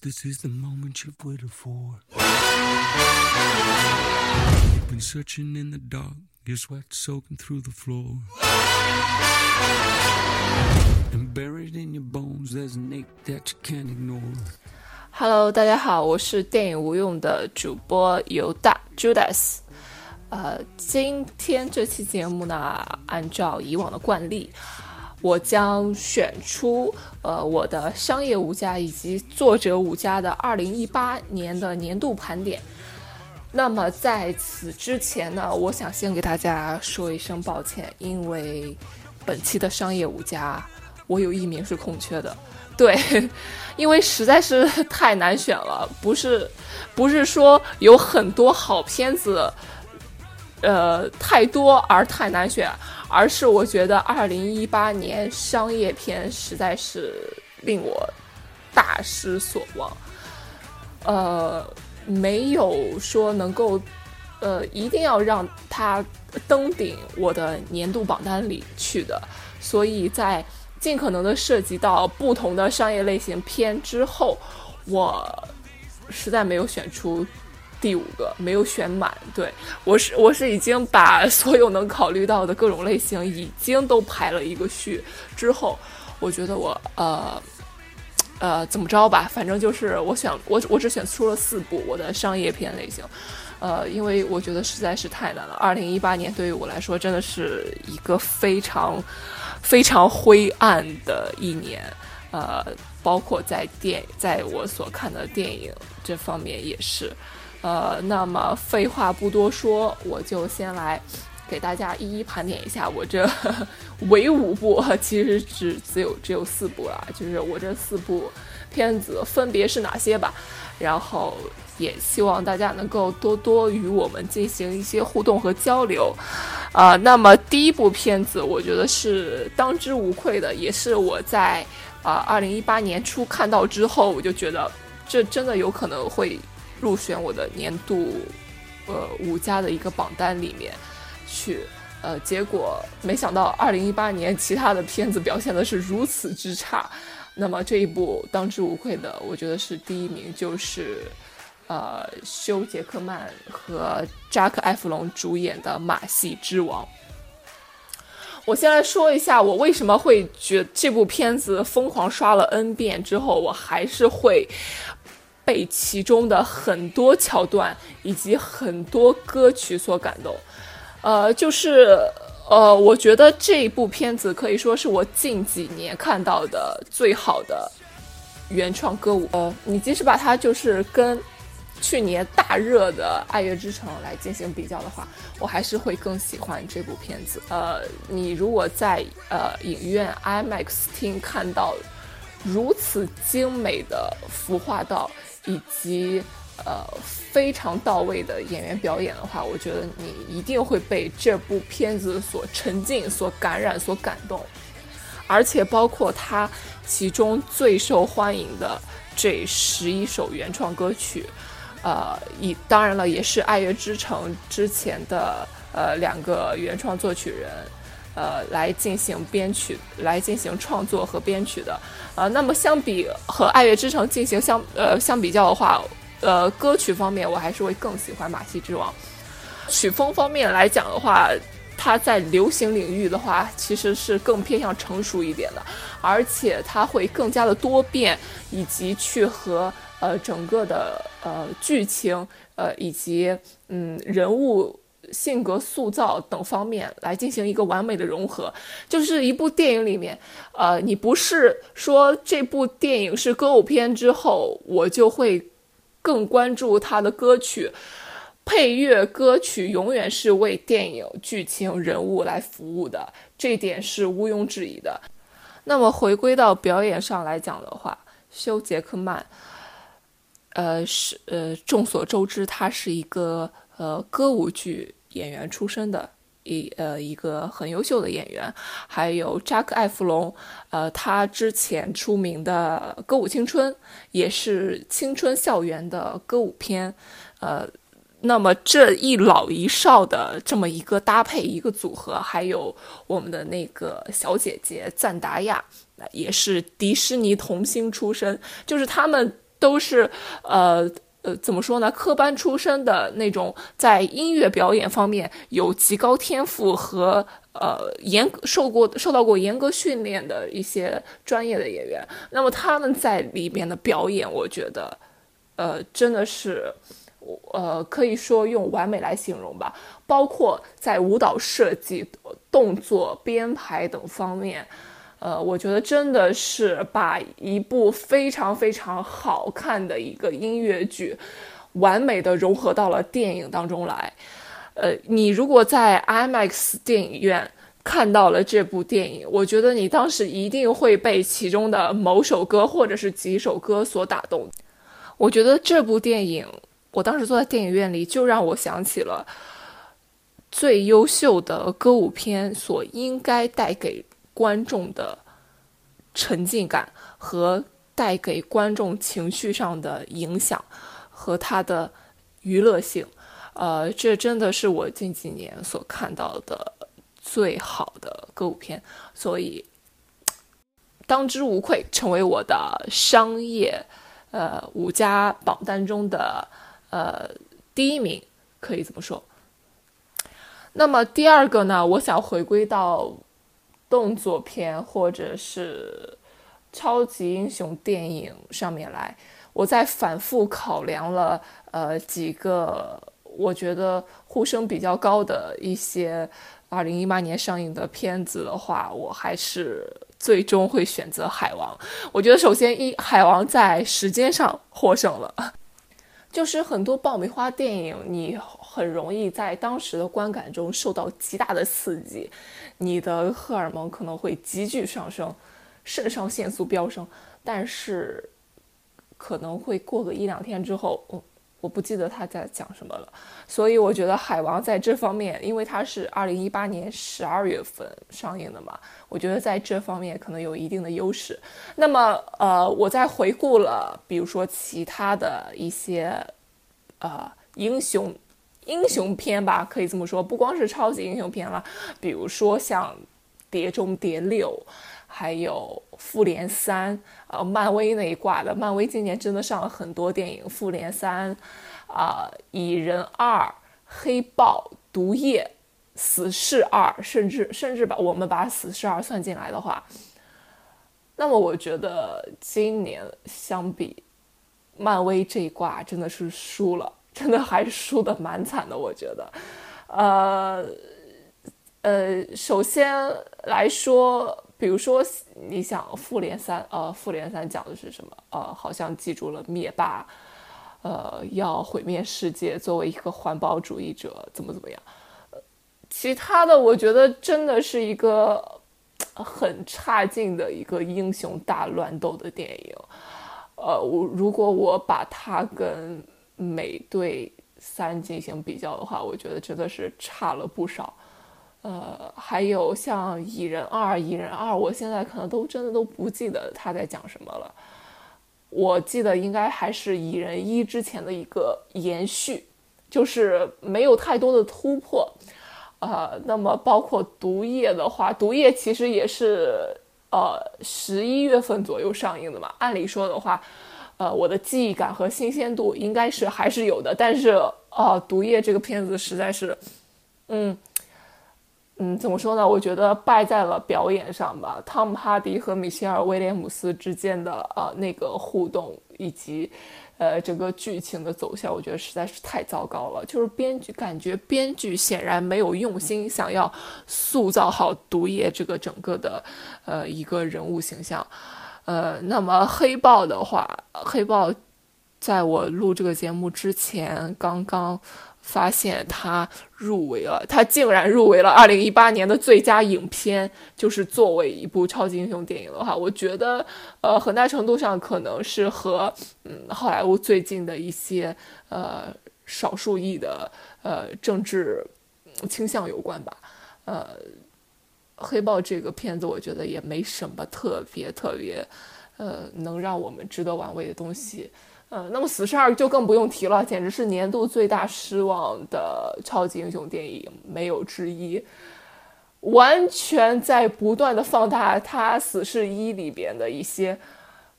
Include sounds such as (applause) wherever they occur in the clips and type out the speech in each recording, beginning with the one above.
this is the moment you've waited for. You've been searching in the dark, your sweat soaking through the floor. And buried in your bones, there's an ache that you can't ignore. Hello，大家好，我是电影无用的主播犹大 Judas。呃，今天这期节目呢，按照以往的惯例， 我将选出呃我的商业五家以及作者五家的二零一八年的年度盘点。那么在此之前呢，我想先给大家说一声抱歉，因为本期的商业五家我有一名是空缺的。对，(laughs) 因为实在是太难选了，不是不是说有很多好片子。呃，太多而太难选，而是我觉得二零一八年商业片实在是令我大失所望。呃，没有说能够，呃，一定要让它登顶我的年度榜单里去的。所以在尽可能的涉及到不同的商业类型片之后，我实在没有选出。第五个没有选满，对我是我是已经把所有能考虑到的各种类型已经都排了一个序之后，我觉得我呃呃怎么着吧，反正就是我选我我只选出了四部我的商业片类型，呃，因为我觉得实在是太难了。二零一八年对于我来说真的是一个非常非常灰暗的一年，呃，包括在电在我所看的电影这方面也是。呃，那么废话不多说，我就先来给大家一一盘点一下我这 (laughs) 唯五部，其实只只有只有四部了，就是我这四部片子分别是哪些吧。然后也希望大家能够多多与我们进行一些互动和交流。啊，那么第一部片子，我觉得是当之无愧的，也是我在啊二零一八年初看到之后，我就觉得这真的有可能会。入选我的年度，呃五家的一个榜单里面去，呃，结果没想到二零一八年其他的片子表现的是如此之差，那么这一部当之无愧的，我觉得是第一名，就是呃休·杰克曼和扎克·埃弗隆主演的《马戏之王》。我先来说一下，我为什么会觉这部片子疯狂刷了 N 遍之后，我还是会。被其中的很多桥段以及很多歌曲所感动，呃，就是呃，我觉得这一部片子可以说是我近几年看到的最好的原创歌舞。呃，你即使把它就是跟去年大热的《爱乐之城》来进行比较的话，我还是会更喜欢这部片子。呃，你如果在呃影院 IMAX 厅看到如此精美的服化道。以及呃非常到位的演员表演的话，我觉得你一定会被这部片子所沉浸、所感染、所感动，而且包括它其中最受欢迎的这十一首原创歌曲，呃，以当然了，也是《爱乐之城》之前的呃两个原创作曲人。呃，来进行编曲，来进行创作和编曲的，呃，那么相比和《爱乐之城》进行相呃相比较的话，呃，歌曲方面我还是会更喜欢《马戏之王》。曲风方面来讲的话，它在流行领域的话，其实是更偏向成熟一点的，而且它会更加的多变，以及去和呃整个的呃剧情呃以及嗯人物。性格塑造等方面来进行一个完美的融合，就是一部电影里面，呃，你不是说这部电影是歌舞片之后，我就会更关注它的歌曲、配乐，歌曲永远是为电影剧情人物来服务的，这点是毋庸置疑的。那么回归到表演上来讲的话，休·杰克曼，呃，是呃，众所周知，他是一个呃歌舞剧。演员出身的一呃一个很优秀的演员，还有扎克·艾弗隆，呃，他之前出名的《歌舞青春》也是青春校园的歌舞片，呃，那么这一老一少的这么一个搭配一个组合，还有我们的那个小姐姐赞达亚，也是迪士尼童星出身，就是他们都是呃呃怎么说呢？科班出身的那种，在音乐表演方面有极高天赋和呃严受过受到过严格训练的一些专业的演员。那么他们在里面的表演，我觉得呃真的是。呃，可以说用完美来形容吧。包括在舞蹈设计、动作编排等方面，呃，我觉得真的是把一部非常非常好看的一个音乐剧，完美的融合到了电影当中来。呃，你如果在 IMAX 电影院看到了这部电影，我觉得你当时一定会被其中的某首歌或者是几首歌所打动。我觉得这部电影。我当时坐在电影院里，就让我想起了最优秀的歌舞片所应该带给观众的沉浸感和带给观众情绪上的影响和它的娱乐性。呃，这真的是我近几年所看到的最好的歌舞片，所以当之无愧成为我的商业呃五家榜单中的。呃，第一名可以这么说。那么第二个呢？我想回归到动作片或者是超级英雄电影上面来。我在反复考量了呃几个我觉得呼声比较高的一些二零一八年上映的片子的话，我还是最终会选择《海王》。我觉得首先一《海王》在时间上获胜了。(laughs) 就是很多爆米花电影，你很容易在当时的观感中受到极大的刺激，你的荷尔蒙可能会急剧上升，肾上腺素飙升，但是可能会过个一两天之后，我。我不记得他在讲什么了，所以我觉得《海王》在这方面，因为它是二零一八年十二月份上映的嘛，我觉得在这方面可能有一定的优势。那么，呃，我在回顾了，比如说其他的一些，呃，英雄英雄片吧，可以这么说，不光是超级英雄片了，比如说像《碟中谍六》。还有《复联三》呃，漫威那一挂的，漫威今年真的上了很多电影，《复联三》啊，《蚁人二》、《黑豹》、《毒液》、《死侍二》，甚至甚至把我们把《死侍二》算进来的话，那么我觉得今年相比漫威这一挂真的是输了，真的还输的蛮惨的，我觉得，呃呃，首先来说。比如说，你想《复联三》呃，《复联三》讲的是什么？呃，好像记住了灭霸，呃，要毁灭世界，作为一个环保主义者，怎么怎么样？其他的我觉得真的是一个很差劲的一个英雄大乱斗的电影。呃，我如果我把它跟《美队三》进行比较的话，我觉得真的是差了不少。呃，还有像《蚁人二》，《蚁人二》，我现在可能都真的都不记得他在讲什么了。我记得应该还是《蚁人一》之前的一个延续，就是没有太多的突破。呃，那么包括《毒液》的话，《毒液》其实也是呃十一月份左右上映的嘛。按理说的话，呃，我的记忆感和新鲜度应该是还是有的。但是，呃，《毒液》这个片子实在是，嗯。嗯，怎么说呢？我觉得败在了表演上吧。汤姆·哈迪和米歇尔·威廉姆斯之间的呃那个互动，以及呃整个剧情的走向，我觉得实在是太糟糕了。就是编剧感觉编剧显然没有用心，想要塑造好毒液这个整个的呃一个人物形象。呃，那么黑豹的话，黑豹在我录这个节目之前刚刚。发现他入围了，他竟然入围了二零一八年的最佳影片。就是作为一部超级英雄电影的话，我觉得，呃，很大程度上可能是和嗯好莱坞最近的一些呃少数裔的呃政治倾向有关吧。呃，黑豹这个片子，我觉得也没什么特别特别呃能让我们值得玩味的东西。呃，那么《死侍二》就更不用提了，简直是年度最大失望的超级英雄电影，没有之一。完全在不断的放大他《死侍一》里边的一些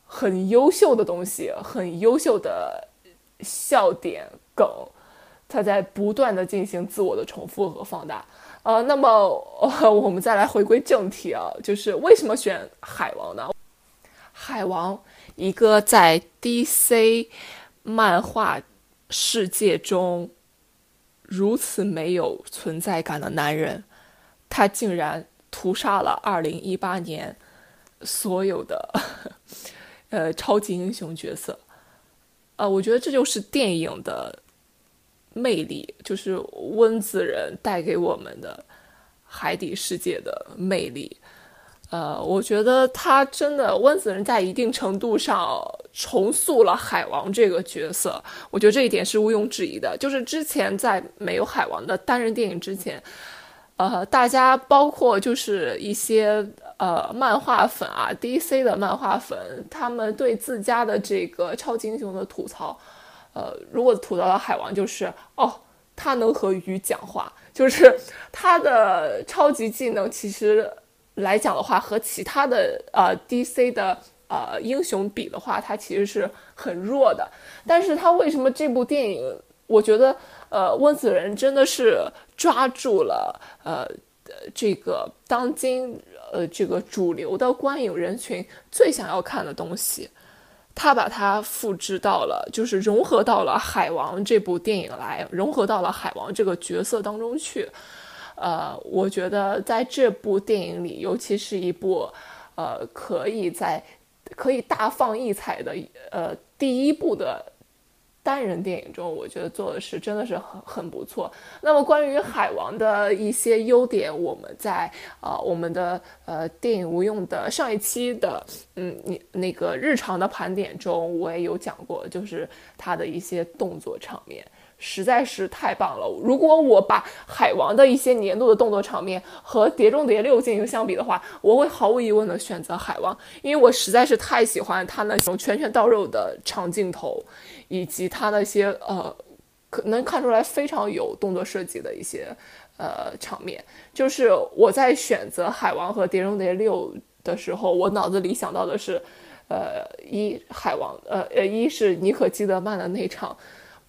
很优秀的东西，很优秀的笑点梗，它在不断的进行自我的重复和放大。呃，那么 (laughs) 我们再来回归正题啊，就是为什么选海王呢？海王，一个在 DC 漫画世界中如此没有存在感的男人，他竟然屠杀了2018年所有的呃超级英雄角色。呃，我觉得这就是电影的魅力，就是温子仁带给我们的海底世界的魅力。呃，我觉得他真的温子仁在一定程度上重塑了海王这个角色，我觉得这一点是毋庸置疑的。就是之前在没有海王的单人电影之前，呃，大家包括就是一些呃漫画粉啊，DC 的漫画粉，他们对自家的这个超级英雄的吐槽，呃，如果吐槽到海王，就是哦，他能和鱼讲话，(laughs) 就是他的超级技能其实。来讲的话，和其他的呃 DC 的呃英雄比的话，他其实是很弱的。但是他为什么这部电影，我觉得呃温子仁真的是抓住了呃这个当今呃这个主流的观影人群最想要看的东西，他把它复制到了，就是融合到了海王这部电影来，融合到了海王这个角色当中去。呃，我觉得在这部电影里，尤其是一部，呃，可以在可以大放异彩的，呃，第一部的单人电影中，我觉得做的是真的是很很不错。那么关于海王的一些优点，我们在啊我们的呃电影无用的上一期的嗯你那个日常的盘点中，我也有讲过，就是他的一些动作场面。实在是太棒了！如果我把海王的一些年度的动作场面和《碟中谍六》进行相比的话，我会毫无疑问的选择海王，因为我实在是太喜欢他那种拳拳到肉的长镜头，以及他那些呃，可能看出来非常有动作设计的一些呃场面。就是我在选择海王和《碟中谍六》的时候，我脑子里想到的是，呃，一海王，呃呃，一是尼可基德曼的那场。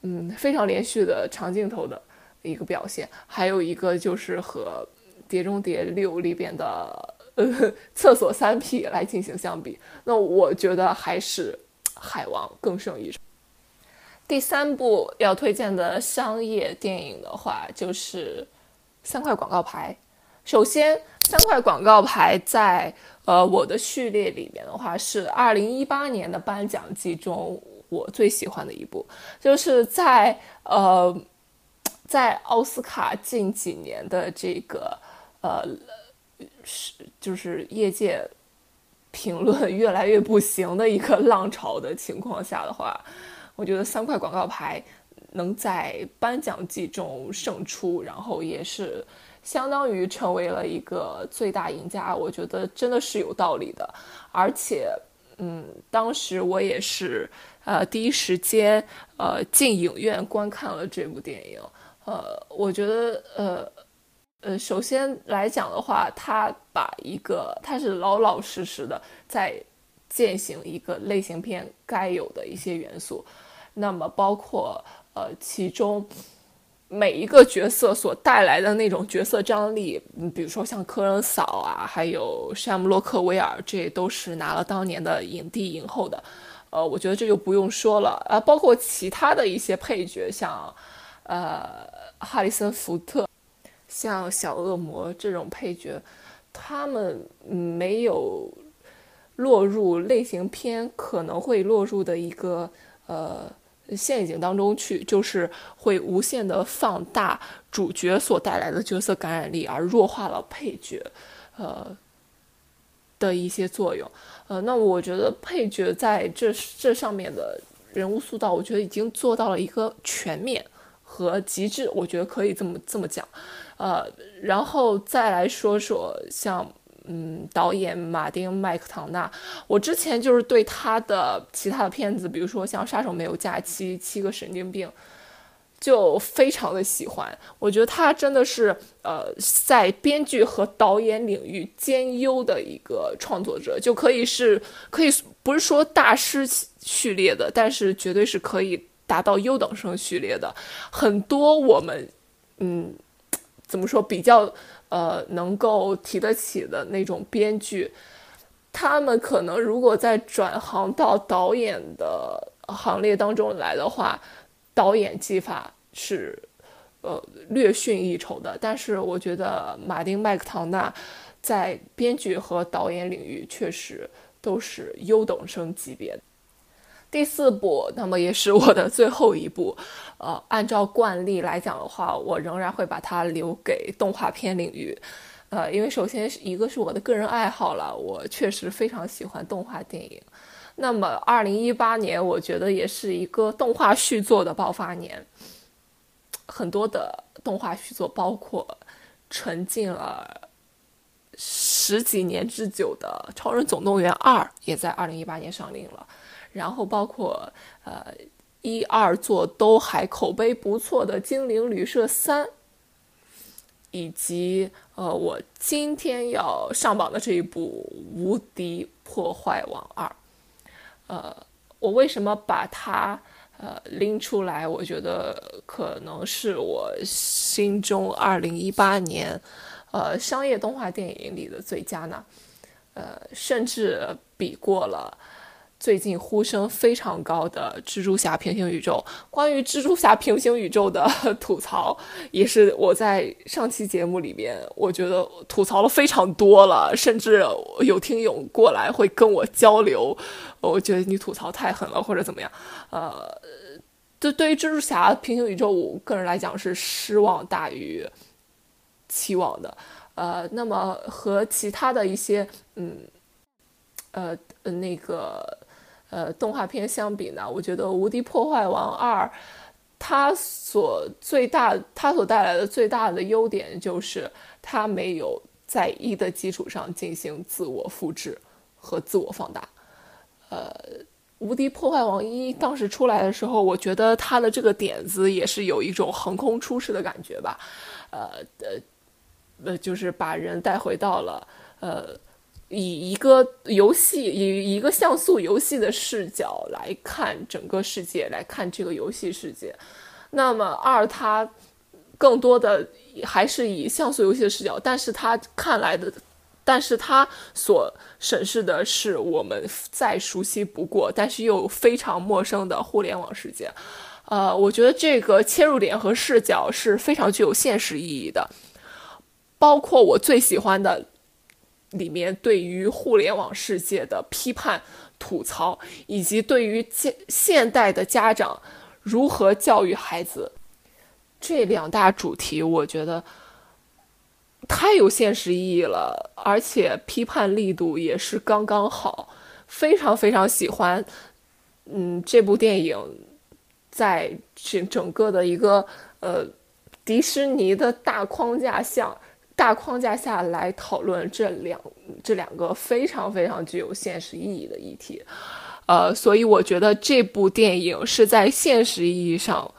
嗯，非常连续的长镜头的一个表现，还有一个就是和《碟中谍六》里边的呃厕所三 P 来进行相比，那我觉得还是海王更胜一筹。第三部要推荐的商业电影的话，就是三块广告牌。首先，三块广告牌在呃我的序列里面的话，是二零一八年的颁奖季中。我最喜欢的一部，就是在呃，在奥斯卡近几年的这个呃是就是业界评论 (laughs) 越来越不行的一个浪潮的情况下的话，我觉得三块广告牌能在颁奖季中胜出，然后也是相当于成为了一个最大赢家，我觉得真的是有道理的，而且嗯，当时我也是。呃，第一时间呃进影院观看了这部电影，呃，我觉得呃呃，首先来讲的话，他把一个他是老老实实的在践行一个类型片该有的一些元素，那么包括呃其中每一个角色所带来的那种角色张力，嗯，比如说像科恩嫂啊，还有山姆洛克威尔，这都是拿了当年的影帝影后的。呃，我觉得这就不用说了啊，包括其他的一些配角，像，呃，哈里森福特，像小恶魔这种配角，他们没有落入类型片可能会落入的一个呃陷阱当中去，就是会无限的放大主角所带来的角色感染力，而弱化了配角，呃。的一些作用，呃，那我觉得配角在这这上面的人物塑造，我觉得已经做到了一个全面和极致，我觉得可以这么这么讲，呃，然后再来说说像，嗯，导演马丁麦克唐纳，我之前就是对他的其他的片子，比如说像《杀手没有假期》《七个神经病》就非常的喜欢，我觉得他真的是呃，在编剧和导演领域兼优的一个创作者，就可以是可以不是说大师序列的，但是绝对是可以达到优等生序列的。很多我们嗯，怎么说比较呃能够提得起的那种编剧，他们可能如果在转行到导演的行列当中来的话。导演技法是，呃，略逊一筹的。但是我觉得马丁麦克唐纳在编剧和导演领域确实都是优等生级别。第四部，那么也是我的最后一部。呃，按照惯例来讲的话，我仍然会把它留给动画片领域。呃，因为首先是一个是我的个人爱好了，我确实非常喜欢动画电影。那么，二零一八年我觉得也是一个动画续作的爆发年，很多的动画续作，包括沉浸了十几年之久的《超人总动员二》也在二零一八年上映了，然后包括呃一二作都还口碑不错的《精灵旅社三》，以及呃我今天要上榜的这一部《无敌破坏王二》。呃，我为什么把它呃拎出来？我觉得可能是我心中二零一八年，呃，商业动画电影里的最佳呢，呃，甚至比过了。最近呼声非常高的蜘蛛侠平行宇宙，关于蜘蛛侠平行宇宙的 (laughs) 吐槽，也是我在上期节目里边，我觉得吐槽了非常多了，甚至有听友过来会跟我交流，我觉得你吐槽太狠了，或者怎么样。呃，对，对于蜘蛛侠平行宇宙，我个人来讲是失望大于期望的。呃，那么和其他的一些，嗯，呃，那个。呃，动画片相比呢，我觉得《无敌破坏王二》它所最大它所带来的最大的优点就是它没有在一的基础上进行自我复制和自我放大。呃，《无敌破坏王一》当时出来的时候，我觉得它的这个点子也是有一种横空出世的感觉吧。呃呃呃，就是把人带回到了呃。以一个游戏，以一个像素游戏的视角来看整个世界，来看这个游戏世界。那么二，它更多的还是以像素游戏的视角，但是它看来的，但是它所审视的是我们再熟悉不过，但是又非常陌生的互联网世界。呃，我觉得这个切入点和视角是非常具有现实意义的，包括我最喜欢的。里面对于互联网世界的批判、吐槽，以及对于现现代的家长如何教育孩子这两大主题，我觉得太有现实意义了，而且批判力度也是刚刚好，非常非常喜欢。嗯，这部电影在整整个的一个呃迪士尼的大框架下。大框架下来讨论这两这两个非常非常具有现实意义的议题，呃，所以我觉得这部电影是在现实意义上，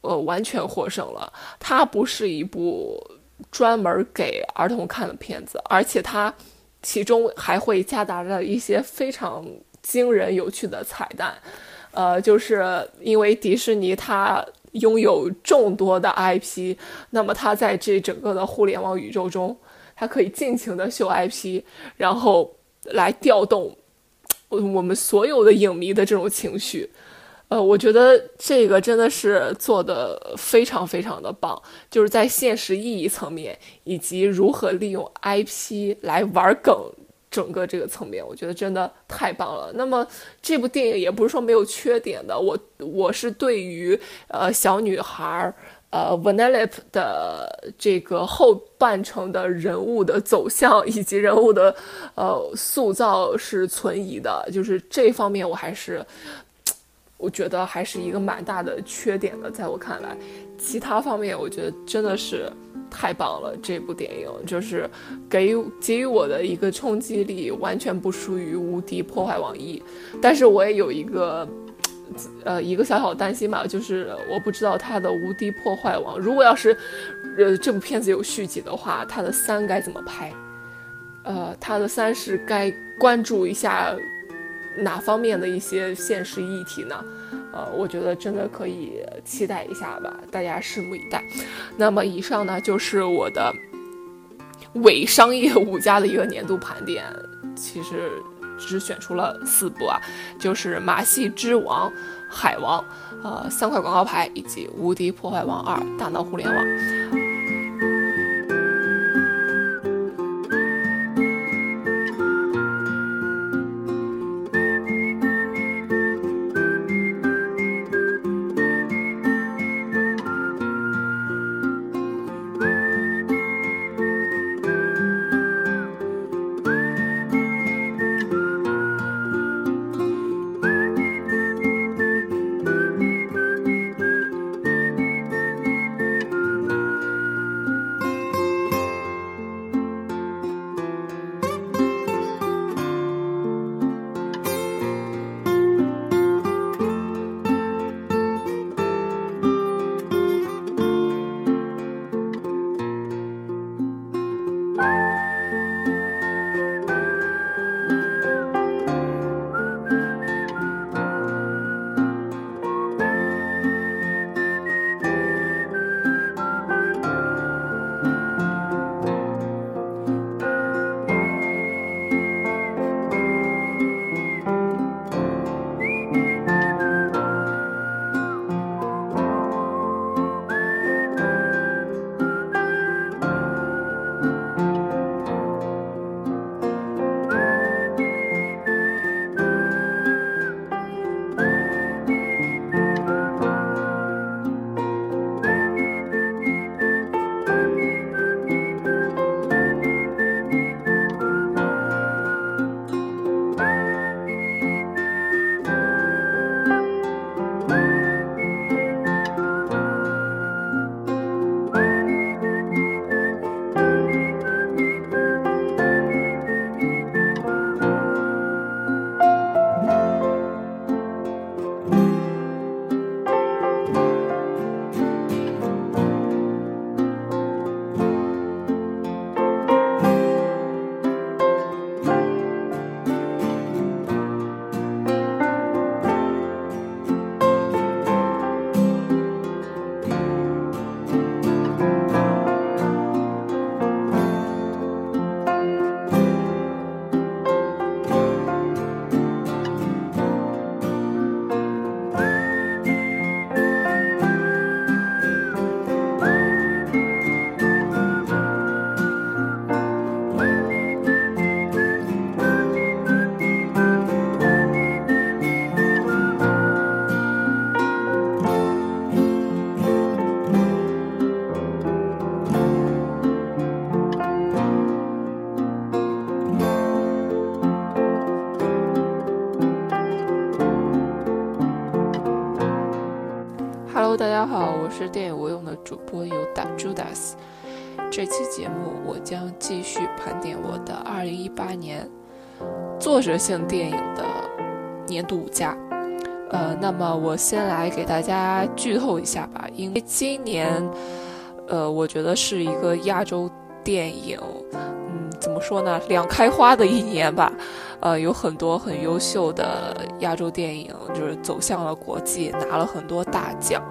呃，完全获胜了。它不是一部专门给儿童看的片子，而且它其中还会夹杂着一些非常惊人有趣的彩蛋，呃，就是因为迪士尼它。拥有众多的 IP，那么他在这整个的互联网宇宙中，他可以尽情的秀 IP，然后来调动我们所有的影迷的这种情绪。呃，我觉得这个真的是做的非常非常的棒，就是在现实意义层面，以及如何利用 IP 来玩梗。整个这个层面，我觉得真的太棒了。那么这部电影也不是说没有缺点的，我我是对于呃小女孩儿呃 v a n e l l p 的这个后半程的人物的走向以及人物的呃塑造是存疑的，就是这方面我还是我觉得还是一个蛮大的缺点的，在我看来，其他方面我觉得真的是。太棒了！这部电影就是给予给予我的一个冲击力，完全不输于《无敌破坏王一》。但是我也有一个呃一个小小担心吧，就是我不知道他的《无敌破坏王》，如果要是呃这部片子有续集的话，他的三该怎么拍？呃，他的三是该关注一下哪方面的一些现实议题呢？呃，我觉得真的可以期待一下吧，大家拭目以待。那么以上呢就是我的伪商业五家的一个年度盘点，其实只选出了四部啊，就是《马戏之王》《海王》呃三块广告牌以及《无敌破坏王二：大闹互联网》。这期节目我将继续盘点我的2018年作者性电影的年度五佳。呃，那么我先来给大家剧透一下吧，因为今年，呃，我觉得是一个亚洲电影，嗯，怎么说呢，两开花的一年吧。呃，有很多很优秀的亚洲电影，就是走向了国际，拿了很多大奖。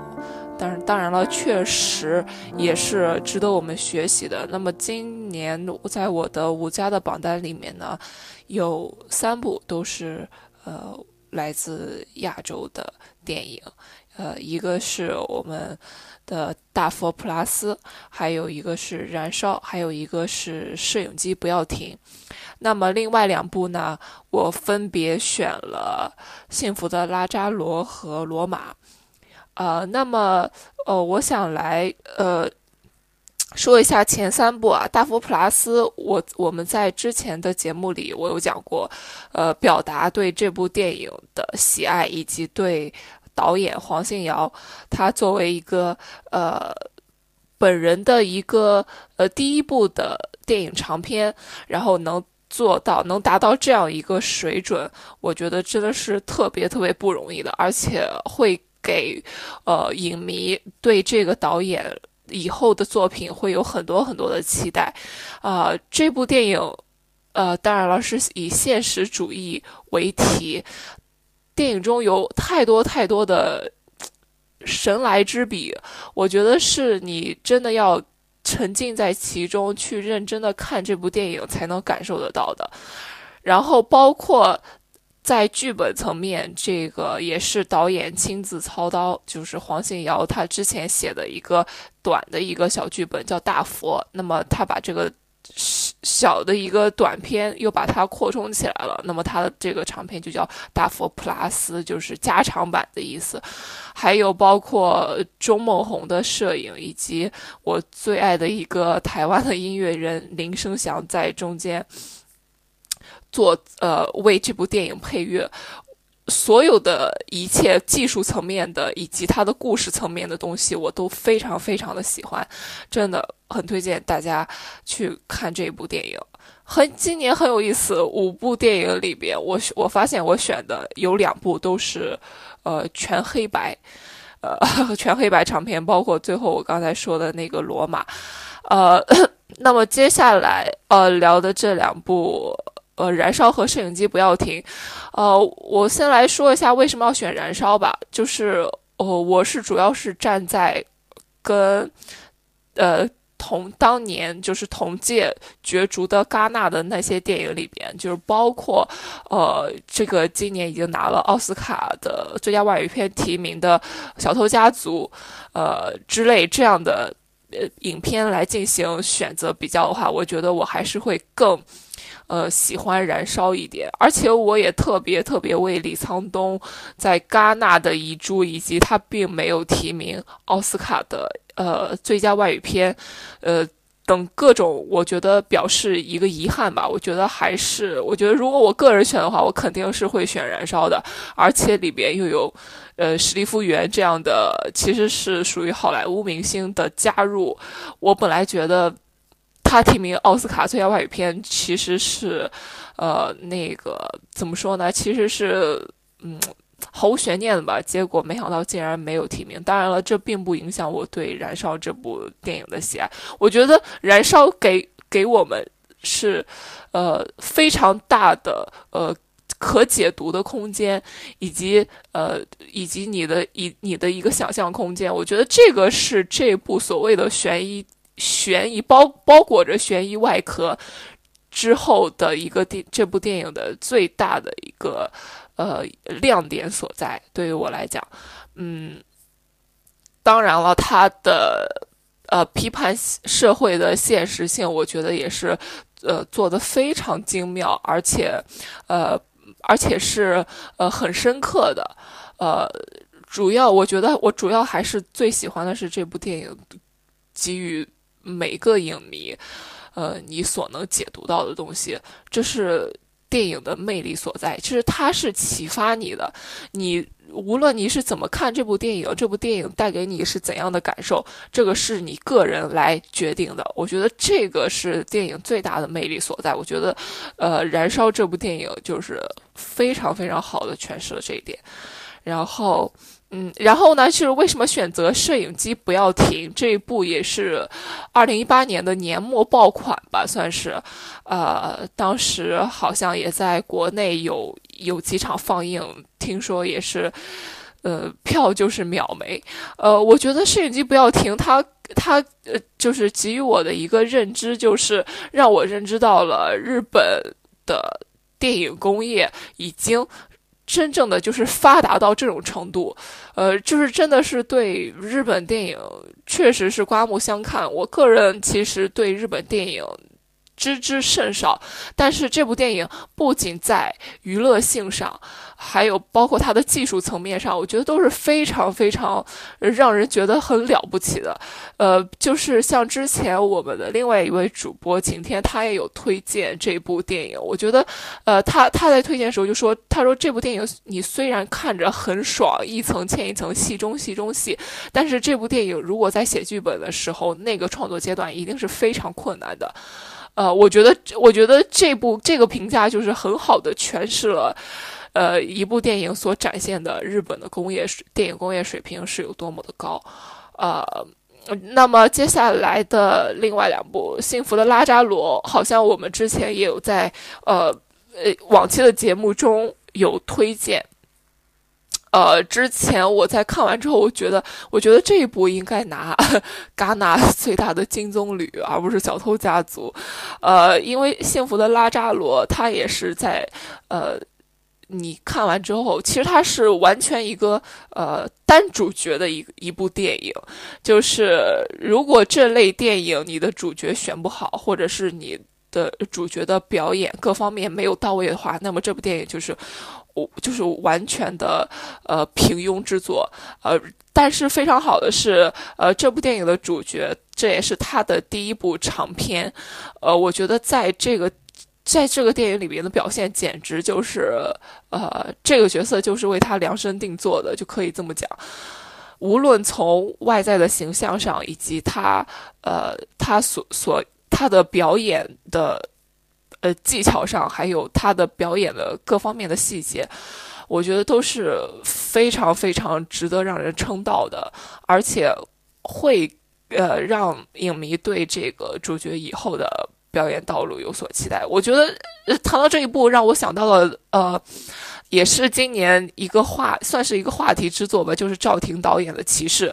但是当然了，确实也是值得我们学习的。那么今年在我的五家的榜单里面呢，有三部都是呃来自亚洲的电影，呃，一个是我们的大佛普拉斯，还有一个是燃烧，还有一个是摄影机不要停。那么另外两部呢，我分别选了《幸福的拉扎罗》和《罗马》。呃，那么，呃，我想来，呃，说一下前三部啊，《大佛普拉斯》，我我们在之前的节目里我有讲过，呃，表达对这部电影的喜爱，以及对导演黄信尧他作为一个呃本人的一个呃第一部的电影长片，然后能。做到能达到这样一个水准，我觉得真的是特别特别不容易的，而且会给呃影迷对这个导演以后的作品会有很多很多的期待。啊，这部电影，呃，当然了，是以现实主义为题，电影中有太多太多的神来之笔，我觉得是你真的要。沉浸在其中，去认真的看这部电影才能感受得到的。然后，包括在剧本层面，这个也是导演亲自操刀，就是黄信尧他之前写的一个短的一个小剧本叫《大佛》，那么他把这个。小的一个短片，又把它扩充起来了。那么它的这个长片就叫《大佛 Plus》，就是加长版的意思。还有包括钟梦红的摄影，以及我最爱的一个台湾的音乐人林生祥在中间做呃为这部电影配乐。所有的一切技术层面的以及它的故事层面的东西，我都非常非常的喜欢，真的很推荐大家去看这部电影。很今年很有意思，五部电影里边，我我发现我选的有两部都是，呃，全黑白，呃，(laughs) 全黑白长片，包括最后我刚才说的那个罗马，呃，(coughs) 那么接下来呃聊的这两部。呃，燃烧和摄影机不要停。呃，我先来说一下为什么要选燃烧吧。就是，呃，我是主要是站在跟呃同当年就是同届角逐的戛纳的那些电影里边，就是包括呃这个今年已经拿了奥斯卡的最佳外语片提名的《小偷家族》呃之类这样的呃影片来进行选择比较的话，我觉得我还是会更。呃，喜欢燃烧一点，而且我也特别特别为李沧东在戛纳的遗珠，以及他并没有提名奥斯卡的呃最佳外语片，呃等各种，我觉得表示一个遗憾吧。我觉得还是，我觉得如果我个人选的话，我肯定是会选燃烧的，而且里边又有呃史蒂夫元这样的，其实是属于好莱坞明星的加入，我本来觉得。他提名奥斯卡最佳外语片，其实是，呃，那个怎么说呢？其实是，嗯，毫无悬念的吧。结果没想到竟然没有提名。当然了，这并不影响我对《燃烧》这部电影的喜爱。我觉得《燃烧》给给我们是，呃，非常大的呃可解读的空间，以及呃以及你的以你的一个想象空间。我觉得这个是这部所谓的悬疑。悬疑包包裹着悬疑外壳之后的一个电，这部电影的最大的一个呃亮点所在，对于我来讲，嗯，当然了，它的呃批判社会的现实性，我觉得也是呃做的非常精妙，而且呃而且是呃很深刻的，呃，主要我觉得我主要还是最喜欢的是这部电影给予。每个影迷，呃，你所能解读到的东西，这是电影的魅力所在。其实它是启发你的，你无论你是怎么看这部电影，这部电影带给你是怎样的感受，这个是你个人来决定的。我觉得这个是电影最大的魅力所在。我觉得，呃，《燃烧》这部电影就是非常非常好的诠释了这一点。然后。嗯，然后呢，就是为什么选择摄影机不要停这一部也是，二零一八年的年末爆款吧，算是，呃，当时好像也在国内有有几场放映，听说也是，呃，票就是秒没。呃，我觉得摄影机不要停，它它呃，就是给予我的一个认知，就是让我认知到了日本的电影工业已经。真正的就是发达到这种程度，呃，就是真的是对日本电影确实是刮目相看。我个人其实对日本电影。知之甚少，但是这部电影不仅在娱乐性上，还有包括它的技术层面上，我觉得都是非常非常让人觉得很了不起的。呃，就是像之前我们的另外一位主播晴天，他也有推荐这部电影。我觉得，呃，他他在推荐的时候就说，他说这部电影你虽然看着很爽，一层嵌一层，戏中戏中戏，但是这部电影如果在写剧本的时候，那个创作阶段一定是非常困难的。呃，我觉得我觉得这部这个评价就是很好的诠释了，呃，一部电影所展现的日本的工业电影工业水平是有多么的高，呃。那么接下来的另外两部《幸福的拉扎罗》，好像我们之前也有在呃呃往期的节目中有推荐。呃，之前我在看完之后，我觉得，我觉得这一部应该拿戛纳最大的金棕榈，而不是《小偷家族》。呃，因为《幸福的拉扎罗》它也是在呃，你看完之后，其实它是完全一个呃单主角的一一部电影。就是如果这类电影你的主角选不好，或者是你的主角的表演各方面没有到位的话，那么这部电影就是。我就是完全的呃平庸之作，呃，但是非常好的是，呃，这部电影的主角这也是他的第一部长片，呃，我觉得在这个在这个电影里边的表现简直就是呃这个角色就是为他量身定做的，就可以这么讲。无论从外在的形象上，以及他呃他所所他的表演的。呃，技巧上还有他的表演的各方面的细节，我觉得都是非常非常值得让人称道的，而且会呃让影迷对这个主角以后的表演道路有所期待。我觉得谈到这一步，让我想到了呃，也是今年一个话算是一个话题之作吧，就是赵婷导演的《骑士》，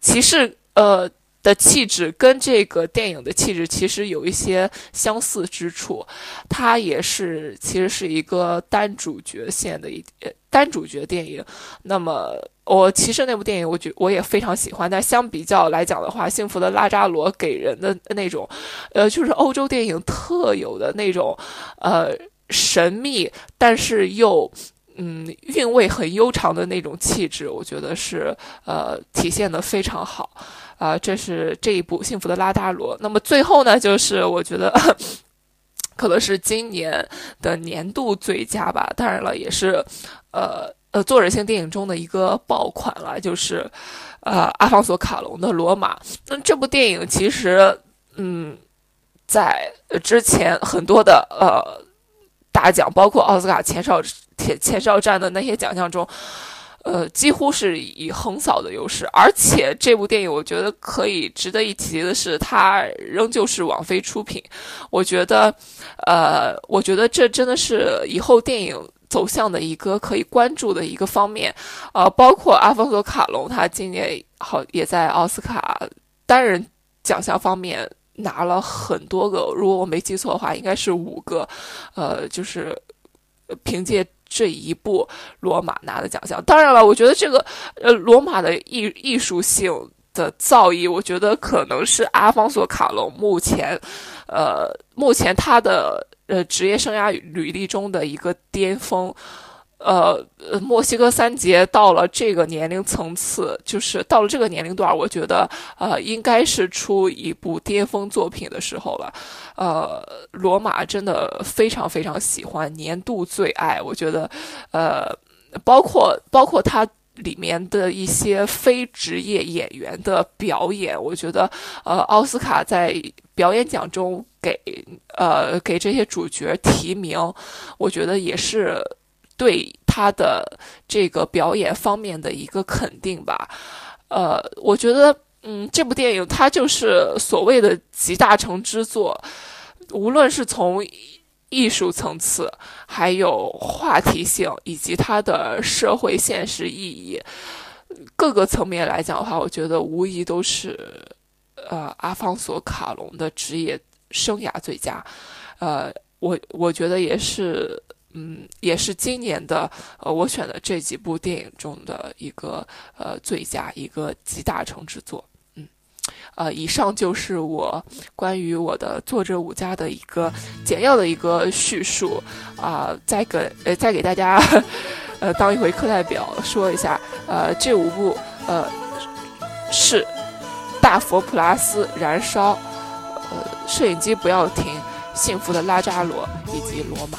骑士呃。的气质跟这个电影的气质其实有一些相似之处，它也是其实是一个单主角线的一单主角电影。那么我其实那部电影，我觉我也非常喜欢。但相比较来讲的话，《幸福的拉扎罗》给人的那种，呃，就是欧洲电影特有的那种，呃，神秘但是又嗯韵味很悠长的那种气质，我觉得是呃体现的非常好。啊，这是这一部《幸福的拉达罗》。那么最后呢，就是我觉得 (laughs) 可能是今年的年度最佳吧。当然了，也是呃呃作者性电影中的一个爆款了，就是呃阿方索卡隆的《罗马》。那这部电影其实，嗯，在之前很多的呃大奖，包括奥斯卡前哨前前哨战的那些奖项中。呃，几乎是以横扫的优势，而且这部电影我觉得可以值得一提的是，它仍旧是网飞出品。我觉得，呃，我觉得这真的是以后电影走向的一个可以关注的一个方面。呃，包括阿方索卡隆，他今年好也在奥斯卡单人奖项方面拿了很多个，如果我没记错的话，应该是五个。呃，就是凭借。这一部《罗马》拿的奖项，当然了，我觉得这个呃，《罗马》的艺艺术性的造诣，我觉得可能是阿方索卡隆目前，呃，目前他的呃职业生涯履历中的一个巅峰。呃，墨西哥三杰到了这个年龄层次，就是到了这个年龄段，我觉得呃，应该是出一部巅峰作品的时候了。呃，罗马真的非常非常喜欢，年度最爱。我觉得，呃，包括包括他里面的一些非职业演员的表演，我觉得，呃，奥斯卡在表演奖中给呃给这些主角提名，我觉得也是。对他的这个表演方面的一个肯定吧，呃，我觉得，嗯，这部电影它就是所谓的集大成之作，无论是从艺术层次，还有话题性，以及它的社会现实意义，各个层面来讲的话，我觉得无疑都是，呃，阿方索卡隆的职业生涯最佳，呃，我我觉得也是。嗯，也是今年的呃，我选的这几部电影中的一个呃最佳一个集大成之作。嗯，呃，以上就是我关于我的作者五家的一个简要的一个叙述啊。再给呃再给大家 (laughs) 呃当一回课代表说一下，呃，这五部呃是《大佛普拉斯》《燃烧》呃摄影机不要停，《幸福的拉扎罗》以及《罗马》。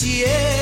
结。